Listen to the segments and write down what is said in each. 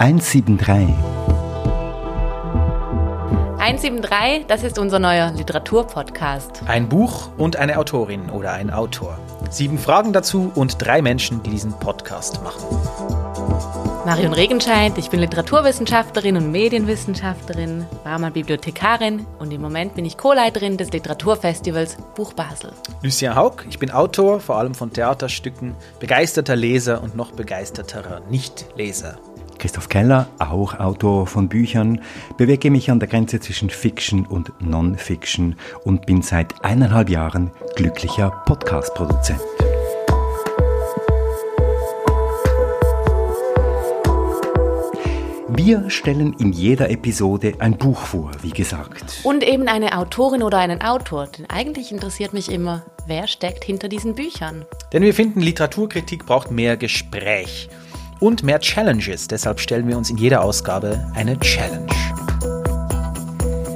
173. 173, das ist unser neuer Literaturpodcast. Ein Buch und eine Autorin oder ein Autor. Sieben Fragen dazu und drei Menschen, die diesen Podcast machen. Marion Regenscheid, ich bin Literaturwissenschaftlerin und Medienwissenschaftlerin, war mal Bibliothekarin und im Moment bin ich Co-Leiterin des Literaturfestivals Buch Basel. Lucien Haug, ich bin Autor, vor allem von Theaterstücken, begeisterter Leser und noch begeisterterer Nichtleser. Christoph Keller, auch Autor von Büchern, bewege mich an der Grenze zwischen Fiction und Non-Fiction und bin seit eineinhalb Jahren glücklicher Podcast-Produzent. Wir stellen in jeder Episode ein Buch vor, wie gesagt. Und eben eine Autorin oder einen Autor, denn eigentlich interessiert mich immer, wer steckt hinter diesen Büchern. Denn wir finden, Literaturkritik braucht mehr Gespräch und mehr Challenges. Deshalb stellen wir uns in jeder Ausgabe eine Challenge.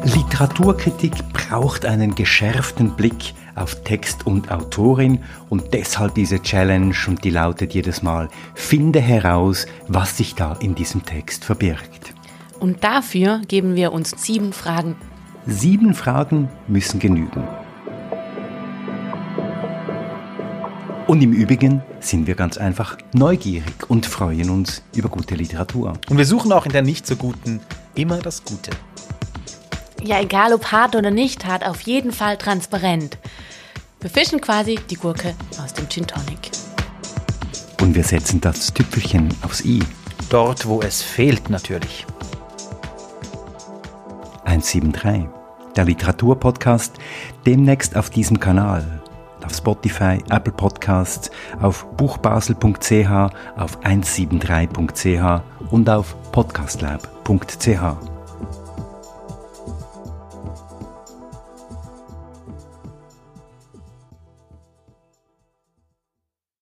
Literaturkritik braucht einen geschärften Blick auf Text und Autorin und deshalb diese Challenge und die lautet jedes Mal, finde heraus, was sich da in diesem Text verbirgt. Und dafür geben wir uns sieben Fragen. Sieben Fragen müssen genügen. Und im Übrigen sind wir ganz einfach neugierig und freuen uns über gute Literatur. Und wir suchen auch in der nicht so guten immer das Gute. Ja, egal ob hart oder nicht hart, auf jeden Fall transparent. Wir fischen quasi die Gurke aus dem Gin Tonic. Und wir setzen das Tüpfelchen aufs I. Dort, wo es fehlt, natürlich. 173, der Literaturpodcast, demnächst auf diesem Kanal auf Spotify, Apple Podcasts, auf buchbasel.ch, auf 173.ch und auf podcastlab.ch.